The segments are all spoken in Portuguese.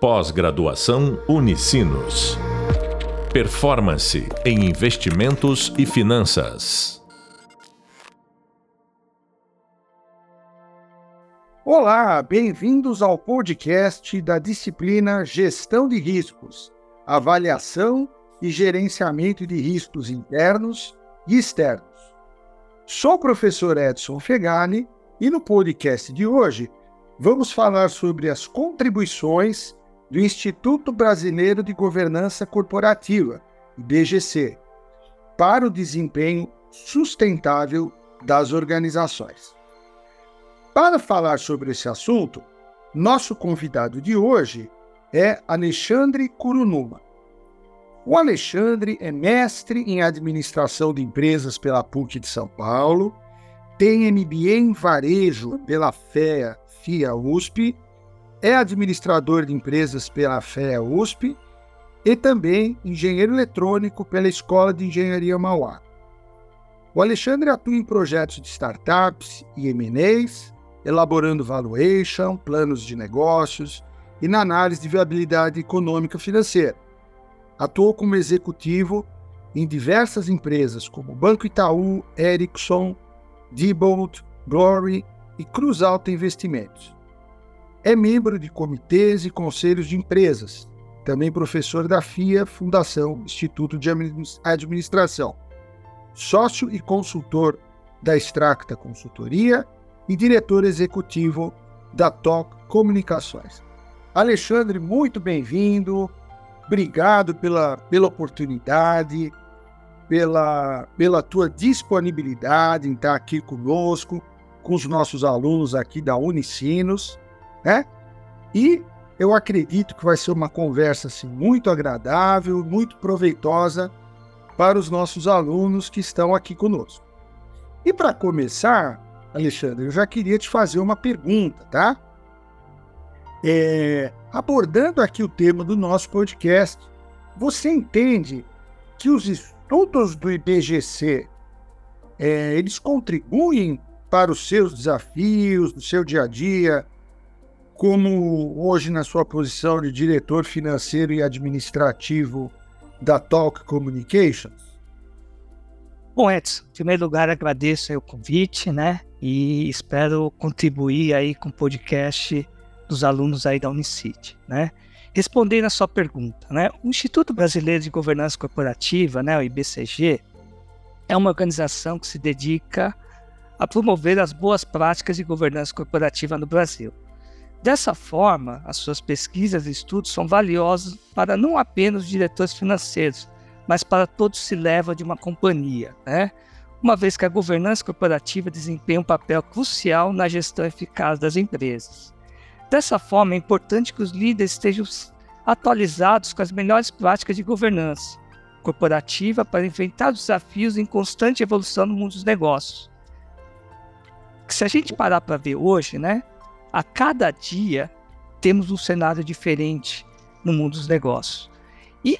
Pós-graduação Unicinos. Performance em investimentos e finanças. Olá, bem-vindos ao podcast da disciplina Gestão de Riscos, Avaliação e Gerenciamento de Riscos Internos e Externos. Sou o professor Edson Fegani e no podcast de hoje vamos falar sobre as contribuições do Instituto Brasileiro de Governança Corporativa, IBGC, para o desempenho sustentável das organizações. Para falar sobre esse assunto, nosso convidado de hoje é Alexandre Curunuma. O Alexandre é mestre em administração de empresas pela PUC de São Paulo, tem MBA em varejo pela FEA, FIA USP é administrador de empresas pela FEA USP e também engenheiro eletrônico pela Escola de Engenharia Mauá. O Alexandre atua em projetos de startups e M&As, elaborando valuation, planos de negócios e na análise de viabilidade econômica financeira. Atuou como executivo em diversas empresas como Banco Itaú, Ericsson, Diebold, Glory e Cruz Alta Investimentos. É membro de comitês e conselhos de empresas, também professor da FIA, Fundação Instituto de Administração, sócio e consultor da Extracta Consultoria e diretor executivo da TOC Comunicações. Alexandre, muito bem-vindo, obrigado pela, pela oportunidade, pela, pela tua disponibilidade em estar aqui conosco, com os nossos alunos aqui da Unicinos né? E eu acredito que vai ser uma conversa assim, muito agradável, muito proveitosa para os nossos alunos que estão aqui conosco. E para começar, Alexandre, eu já queria te fazer uma pergunta, tá? É, abordando aqui o tema do nosso podcast, você entende que os estudos do IBGC é, eles contribuem para os seus desafios, no seu dia a dia, como hoje na sua posição de diretor financeiro e administrativo da Talk Communications? Bom, Edson, em primeiro lugar agradeço o convite, né? E espero contribuir aí com o podcast dos alunos aí da Unicity, né? Respondendo a sua pergunta, né? O Instituto Brasileiro de Governança Corporativa, né, o IBCG, é uma organização que se dedica a promover as boas práticas de governança corporativa no Brasil. Dessa forma, as suas pesquisas e estudos são valiosos para não apenas os diretores financeiros, mas para todos se leva de uma companhia, né? uma vez que a governança corporativa desempenha um papel crucial na gestão eficaz das empresas. Dessa forma, é importante que os líderes estejam atualizados com as melhores práticas de governança corporativa para enfrentar os desafios em constante evolução no mundo dos negócios. Se a gente parar para ver hoje, né, a cada dia temos um cenário diferente no mundo dos negócios. E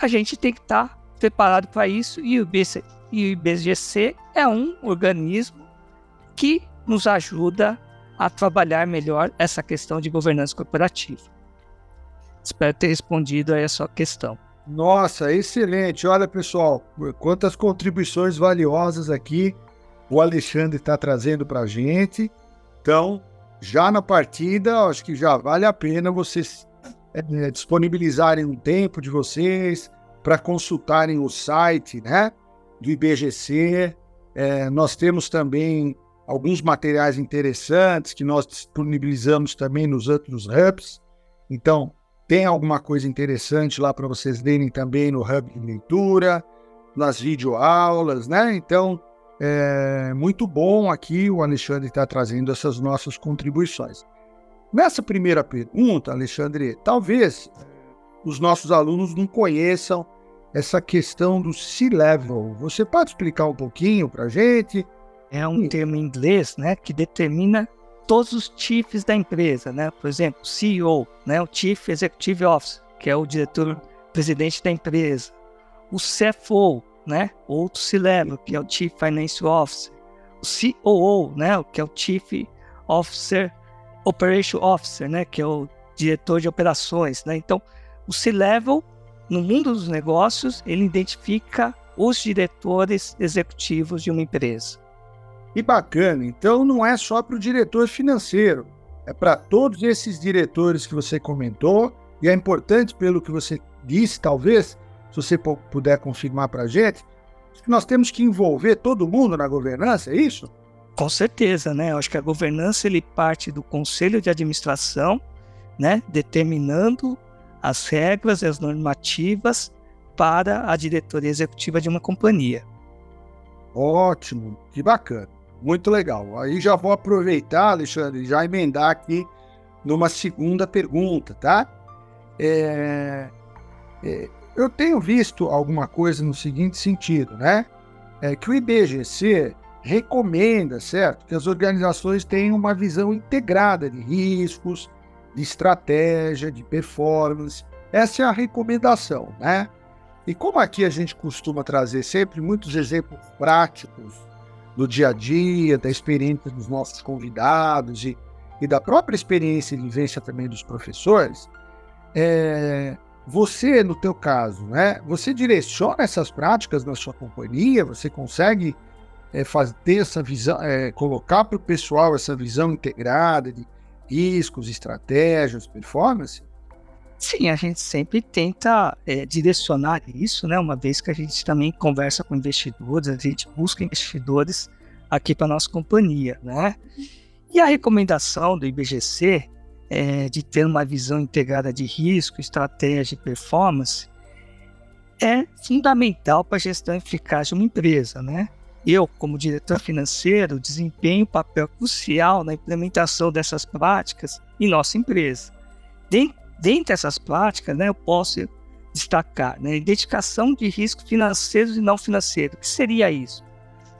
a gente tem que estar preparado para isso e o, BC, e o IBGC é um organismo que nos ajuda a trabalhar melhor essa questão de governança corporativa. Espero ter respondido a essa questão. Nossa, excelente. Olha, pessoal, quantas contribuições valiosas aqui o Alexandre está trazendo para a gente. Então, já na partida, acho que já vale a pena vocês é, disponibilizarem um tempo de vocês para consultarem o site né, do IBGC. É, nós temos também alguns materiais interessantes que nós disponibilizamos também nos outros hubs. Então, tem alguma coisa interessante lá para vocês lerem também no hub de leitura, nas videoaulas, né? Então, é muito bom aqui o Alexandre está trazendo essas nossas contribuições. Nessa primeira pergunta, Alexandre, talvez os nossos alunos não conheçam essa questão do C-level. Você pode explicar um pouquinho para a gente? É um termo em inglês, né, que determina todos os chiefs da empresa, né? Por exemplo, CEO, né, o Chief Executive Officer, que é o diretor presidente da empresa. O CFO, né? Outro C-Level, que é o Chief Financial Officer. O COO, né? Que é o Chief Officer, Operation Officer, né? Que é o diretor de operações, né? Então, o C-level no mundo dos negócios, ele identifica os diretores executivos de uma empresa. E bacana, então não é só para o diretor financeiro, é para todos esses diretores que você comentou, e é importante, pelo que você disse, talvez, se você puder confirmar para a gente, nós temos que envolver todo mundo na governança, é isso? Com certeza, né? Eu acho que a governança ele parte do conselho de administração, né, determinando as regras e as normativas para a diretoria executiva de uma companhia. Ótimo, que bacana, muito legal. Aí já vou aproveitar, Alexandre, já emendar aqui numa segunda pergunta, tá? É, é, eu tenho visto alguma coisa no seguinte sentido, né? É que o IBGC recomenda, certo, que as organizações tenham uma visão integrada de riscos, de estratégia, de performance. Essa é a recomendação, né? E como aqui a gente costuma trazer sempre muitos exemplos práticos do dia a dia, da experiência dos nossos convidados e, e da própria experiência e vivência também dos professores, é, você, no teu caso, né, você direciona essas práticas na sua companhia, você consegue é, fazer, ter essa visão, é, colocar para o pessoal essa visão integrada de riscos, estratégias, performance? Sim, a gente sempre tenta é, direcionar isso, né? Uma vez que a gente também conversa com investidores, a gente busca investidores aqui para nossa companhia, né? E a recomendação do IBGC é, de ter uma visão integrada de risco, estratégia e performance é fundamental para a gestão eficaz de uma empresa, né? Eu, como diretor financeiro, desempenho um papel crucial na implementação dessas práticas em nossa empresa. Dentre dessas práticas, né, eu posso destacar né, identificação de riscos financeiros e não financeiros. O que seria isso?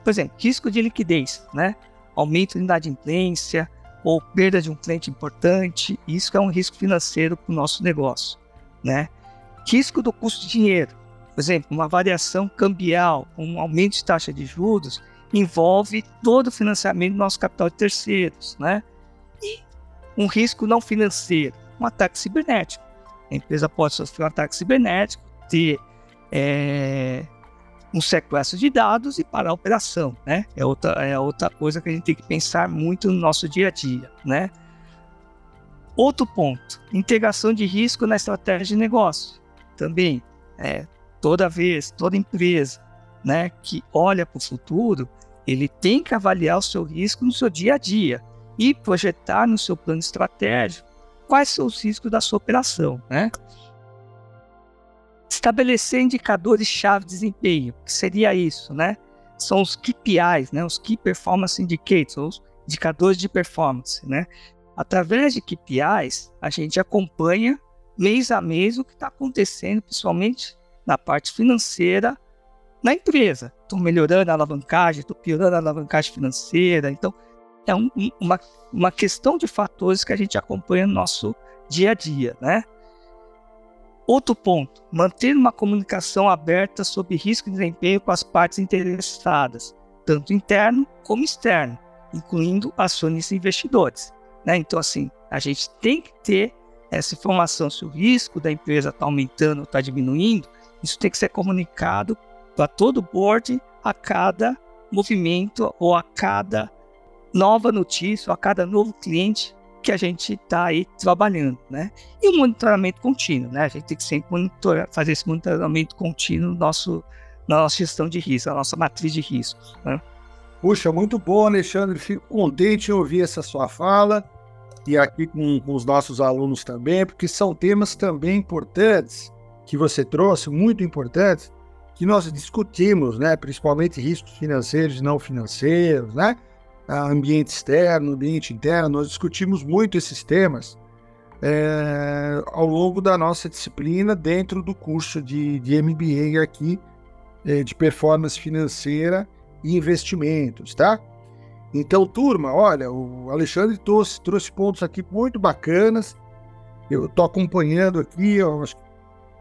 Por exemplo, risco de liquidez, né? aumento de inadimplência ou perda de um cliente importante. Isso é um risco financeiro para o nosso negócio. Né? Risco do custo de dinheiro por exemplo, uma variação cambial, um aumento de taxa de juros, envolve todo o financiamento do nosso capital de terceiros, né? E um risco não financeiro, um ataque cibernético. A empresa pode sofrer um ataque cibernético, ter é, um sequestro de dados e parar a operação, né? É outra, é outra coisa que a gente tem que pensar muito no nosso dia a dia, né? Outro ponto, integração de risco na estratégia de negócio. Também, é, toda vez, toda empresa né, que olha para o futuro, ele tem que avaliar o seu risco no seu dia a dia e projetar no seu plano estratégico quais são os riscos da sua operação. Né? Estabelecer indicadores-chave de desempenho, que seria isso, né? São os KPIs, né? os Key Performance Indicators, os indicadores de performance. Né? Através de KPIs, a gente acompanha mês a mês o que está acontecendo, principalmente na parte financeira na empresa. Estou melhorando a alavancagem, estou piorando a alavancagem financeira. Então, é um, uma, uma questão de fatores que a gente acompanha no nosso dia a dia, né? Outro ponto, manter uma comunicação aberta sobre risco de desempenho com as partes interessadas, tanto interno como externo, incluindo acionistas e investidores. Né? Então, assim, a gente tem que ter essa informação se o risco da empresa está aumentando ou está diminuindo, isso tem que ser comunicado para todo o board a cada movimento ou a cada nova notícia ou a cada novo cliente que a gente está aí trabalhando, né? E o monitoramento contínuo, né? A gente tem que sempre monitorar, fazer esse monitoramento contínuo no nosso, na nossa gestão de risco, na nossa matriz de riscos, né? Puxa, muito bom, Alexandre. Fico contente em ouvir essa sua fala e aqui com, com os nossos alunos também, porque são temas também importantes que você trouxe, muito importantes, que nós discutimos, né, principalmente riscos financeiros e não financeiros, né, ambiente externo, ambiente interno, nós discutimos muito esses temas é, ao longo da nossa disciplina dentro do curso de, de MBA aqui, é, de performance financeira e investimentos, tá? Então, turma, olha, o Alexandre trouxe, trouxe pontos aqui muito bacanas. Eu estou acompanhando aqui,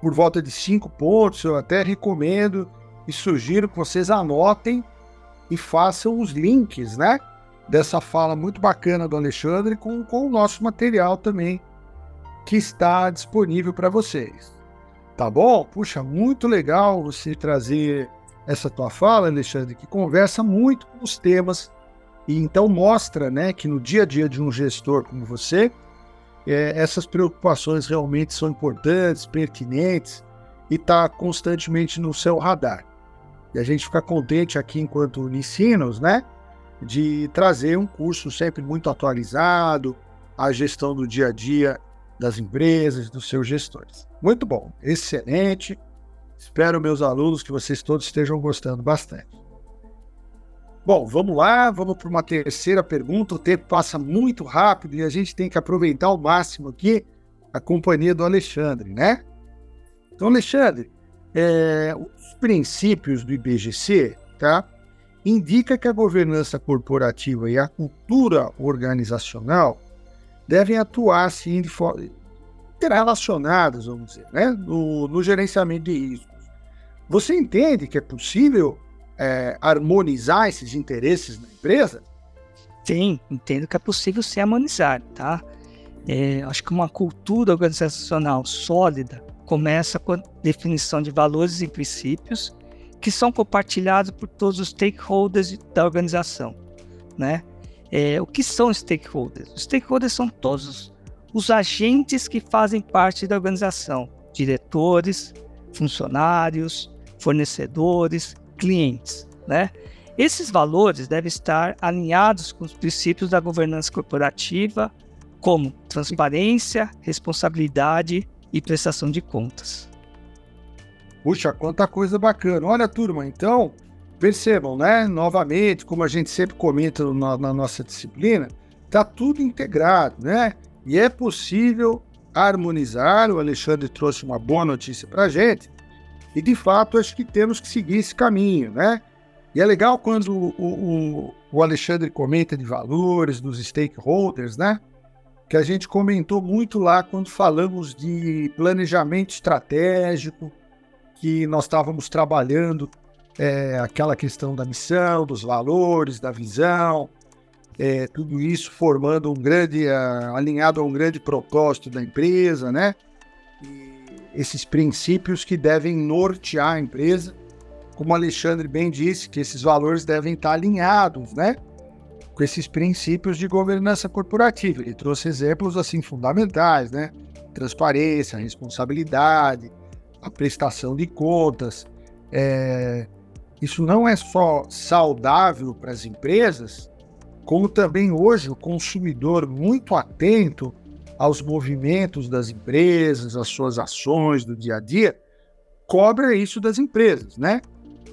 por volta de cinco pontos. Eu até recomendo e sugiro que vocês anotem e façam os links, né? Dessa fala muito bacana do Alexandre com, com o nosso material também que está disponível para vocês. Tá bom? Puxa, muito legal você trazer essa tua fala, Alexandre, que conversa muito com os temas e então mostra, né, que no dia a dia de um gestor como você, é, essas preocupações realmente são importantes, pertinentes e está constantemente no seu radar. E a gente fica contente aqui enquanto Unicinos, né, de trazer um curso sempre muito atualizado, a gestão do dia a dia das empresas, dos seus gestores. Muito bom, excelente. Espero, meus alunos, que vocês todos estejam gostando bastante. Bom, vamos lá, vamos para uma terceira pergunta. O tempo passa muito rápido e a gente tem que aproveitar ao máximo aqui a companhia do Alexandre, né? Então, Alexandre, é, os princípios do IBGC, tá? Indica que a governança corporativa e a cultura organizacional devem atuar sim interrelacionadas, vamos dizer, né? no, no gerenciamento de riscos. Você entende que é possível é, harmonizar esses interesses na empresa? Sim, entendo que é possível se harmonizar, tá? É, acho que uma cultura organizacional sólida começa com a definição de valores e princípios que são compartilhados por todos os stakeholders da organização, né? É, o que são stakeholders? Os stakeholders são todos os agentes que fazem parte da organização, diretores, funcionários, fornecedores, clientes, né? Esses valores devem estar alinhados com os princípios da governança corporativa, como transparência, responsabilidade e prestação de contas. Puxa, quanta coisa bacana. Olha, turma, então, percebam, né? Novamente, como a gente sempre comenta na, na nossa disciplina, tá tudo integrado, né? E é possível harmonizar. O Alexandre trouxe uma boa notícia para a gente. E de fato, acho que temos que seguir esse caminho, né? E é legal quando o, o, o Alexandre comenta de valores, dos stakeholders, né? Que a gente comentou muito lá quando falamos de planejamento estratégico, que nós estávamos trabalhando é, aquela questão da missão, dos valores, da visão, é, tudo isso formando um grande, uh, alinhado a um grande propósito da empresa, né? E esses princípios que devem nortear a empresa, como Alexandre bem disse, que esses valores devem estar alinhados, né? Com esses princípios de governança corporativa. Ele trouxe exemplos assim fundamentais, né? Transparência, responsabilidade, a prestação de contas. É... Isso não é só saudável para as empresas, como também hoje o consumidor muito atento aos movimentos das empresas, às suas ações do dia a dia, cobra isso das empresas, né?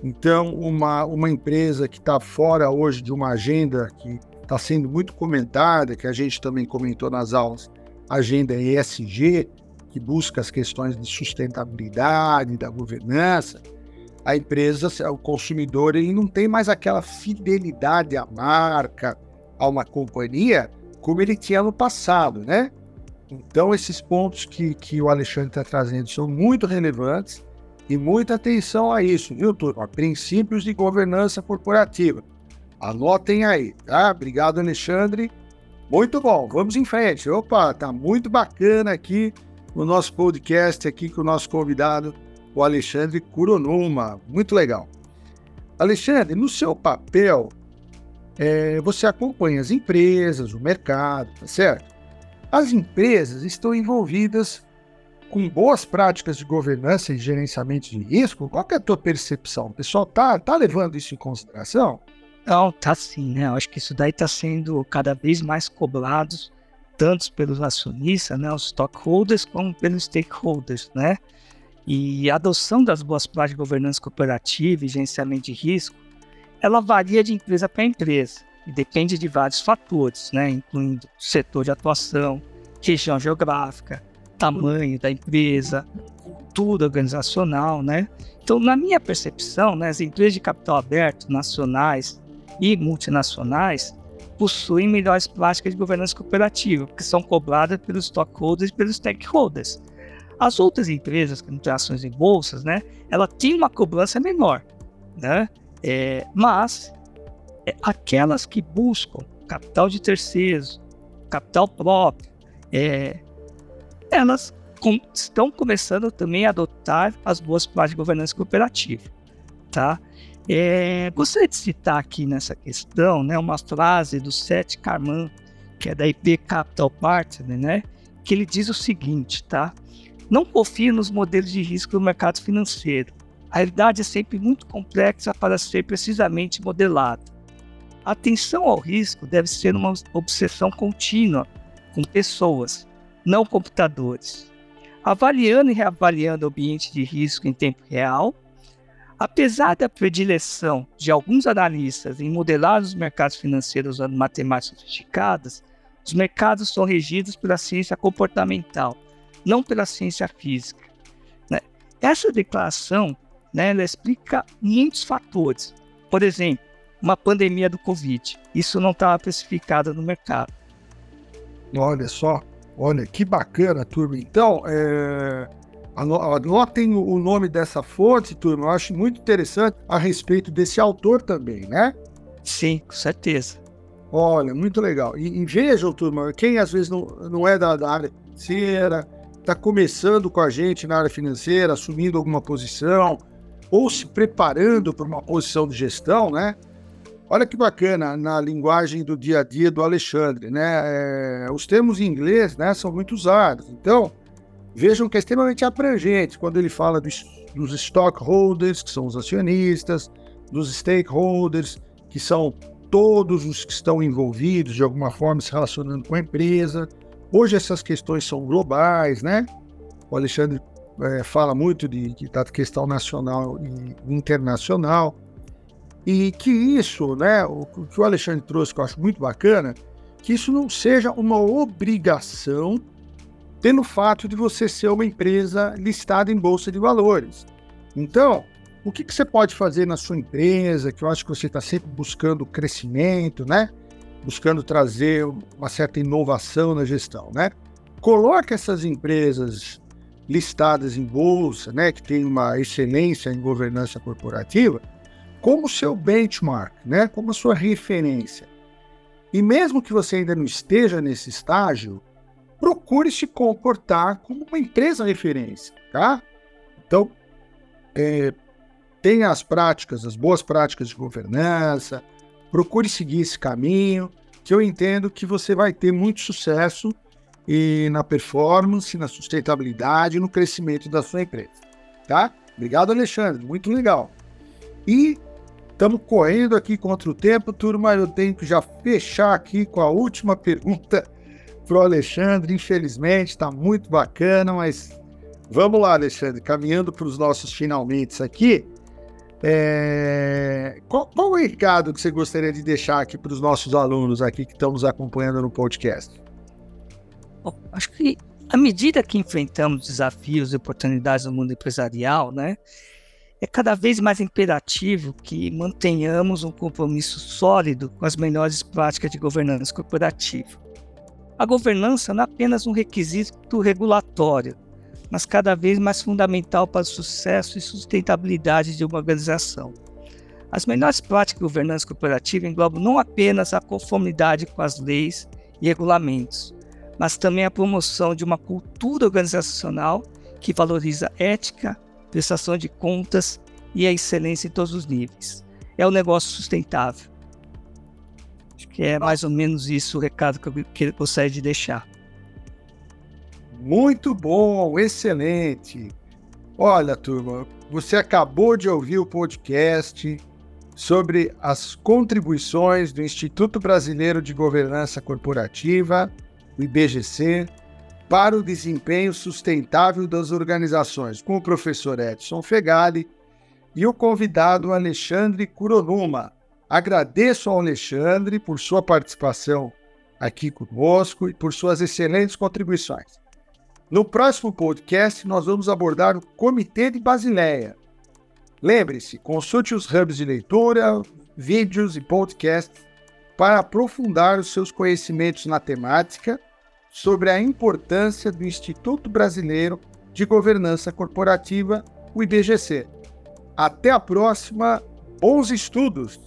Então, uma, uma empresa que está fora hoje de uma agenda que está sendo muito comentada, que a gente também comentou nas aulas, agenda ESG, que busca as questões de sustentabilidade, da governança, a empresa, o consumidor, ele não tem mais aquela fidelidade à marca, a uma companhia como ele tinha no passado, né? Então, esses pontos que, que o Alexandre está trazendo são muito relevantes e muita atenção a isso, viu, turma? Princípios de governança corporativa. Anotem aí, tá? Obrigado, Alexandre. Muito bom, vamos em frente. Opa, tá muito bacana aqui o nosso podcast aqui com o nosso convidado, o Alexandre Curonuma. Muito legal. Alexandre, no seu papel é, você acompanha as empresas, o mercado, tá certo? As empresas estão envolvidas com boas práticas de governança e gerenciamento de risco. Qual é a tua percepção? O pessoal tá, tá levando isso em consideração? Não, tá sim, né? Eu acho que isso daí está sendo cada vez mais cobrado, tanto pelos acionistas, né, os stockholders, como pelos stakeholders, né? E a adoção das boas práticas de governança corporativa e gerenciamento de risco ela varia de empresa para empresa e depende de vários fatores, né, incluindo setor de atuação, região geográfica, tamanho da empresa, cultura organizacional, né? Então, na minha percepção, né, as empresas de capital aberto, nacionais e multinacionais, possuem melhores práticas de governança cooperativa, que são cobradas pelos stockholders e pelos stakeholders. As outras empresas que não têm ações em bolsas, né, ela tem uma cobrança menor, né? É, mas é, aquelas que buscam capital de terceiros, capital próprio, é, elas com, estão começando também a adotar as boas práticas de governança cooperativa, tá? É, gostaria de citar aqui nessa questão, né, uma frase do Seth Karman, que é da IP Capital Partner, né, que ele diz o seguinte, tá? Não confie nos modelos de risco do mercado financeiro. A realidade é sempre muito complexa para ser precisamente modelada. A atenção ao risco deve ser uma obsessão contínua com pessoas, não computadores. Avaliando e reavaliando o ambiente de risco em tempo real, apesar da predileção de alguns analistas em modelar os mercados financeiros usando matemáticas sofisticadas, os mercados são regidos pela ciência comportamental, não pela ciência física. Né? Essa declaração né, ela explica muitos fatores. Por exemplo, uma pandemia do Covid. Isso não estava especificado no mercado. Olha só, olha que bacana, turma. Então, é, anotem o nome dessa fonte, turma. Eu acho muito interessante a respeito desse autor também, né? Sim, com certeza. Olha, muito legal. E, e vejam, turma, quem às vezes não, não é da, da área financeira, está começando com a gente na área financeira, assumindo alguma posição, ou se preparando para uma posição de gestão, né? Olha que bacana na linguagem do dia a dia do Alexandre, né? É, os termos em inglês, né, são muito usados. Então, vejam que é extremamente abrangente quando ele fala dos, dos stockholders, que são os acionistas, dos stakeholders, que são todos os que estão envolvidos de alguma forma se relacionando com a empresa. Hoje essas questões são globais, né? O Alexandre é, fala muito de, de, questão nacional e internacional. E que isso, né, o que o Alexandre trouxe, que eu acho muito bacana, que isso não seja uma obrigação pelo fato de você ser uma empresa listada em bolsa de valores. Então, o que, que você pode fazer na sua empresa, que eu acho que você está sempre buscando crescimento, né? Buscando trazer uma certa inovação na gestão, né? Coloque essas empresas listadas em bolsa, né, que tem uma excelência em governança corporativa, como seu benchmark, né, como a sua referência. E mesmo que você ainda não esteja nesse estágio, procure se comportar como uma empresa referência, tá? Então, é, tenha as práticas, as boas práticas de governança, procure seguir esse caminho, que eu entendo que você vai ter muito sucesso e na performance, na sustentabilidade, no crescimento da sua empresa, tá? Obrigado, Alexandre, muito legal. E estamos correndo aqui contra o tempo, turma, eu tenho que já fechar aqui com a última pergunta para o Alexandre, infelizmente, está muito bacana, mas vamos lá, Alexandre, caminhando para os nossos finalmente aqui. É... Qual, qual, o recado que você gostaria de deixar aqui para os nossos alunos aqui que estão nos acompanhando no podcast? Bom, acho que à medida que enfrentamos desafios e oportunidades no mundo empresarial, né, é cada vez mais imperativo que mantenhamos um compromisso sólido com as melhores práticas de governança corporativa. A governança não é apenas um requisito regulatório, mas cada vez mais fundamental para o sucesso e sustentabilidade de uma organização. As melhores práticas de governança corporativa englobam não apenas a conformidade com as leis e regulamentos, mas também a promoção de uma cultura organizacional que valoriza ética, prestação de contas e a excelência em todos os níveis. É o um negócio sustentável. Que é mais ou menos isso o recado que eu gostaria de deixar. Muito bom, excelente. Olha, turma, você acabou de ouvir o podcast sobre as contribuições do Instituto Brasileiro de Governança Corporativa o IBGC, para o desempenho sustentável das organizações, com o professor Edson Fegali e o convidado Alexandre Curonuma. Agradeço ao Alexandre por sua participação aqui conosco e por suas excelentes contribuições. No próximo podcast, nós vamos abordar o Comitê de Basileia. Lembre-se, consulte os hubs de leitura, vídeos e podcasts para aprofundar os seus conhecimentos na temática sobre a importância do Instituto Brasileiro de Governança Corporativa, o IBGC. Até a próxima, bons estudos!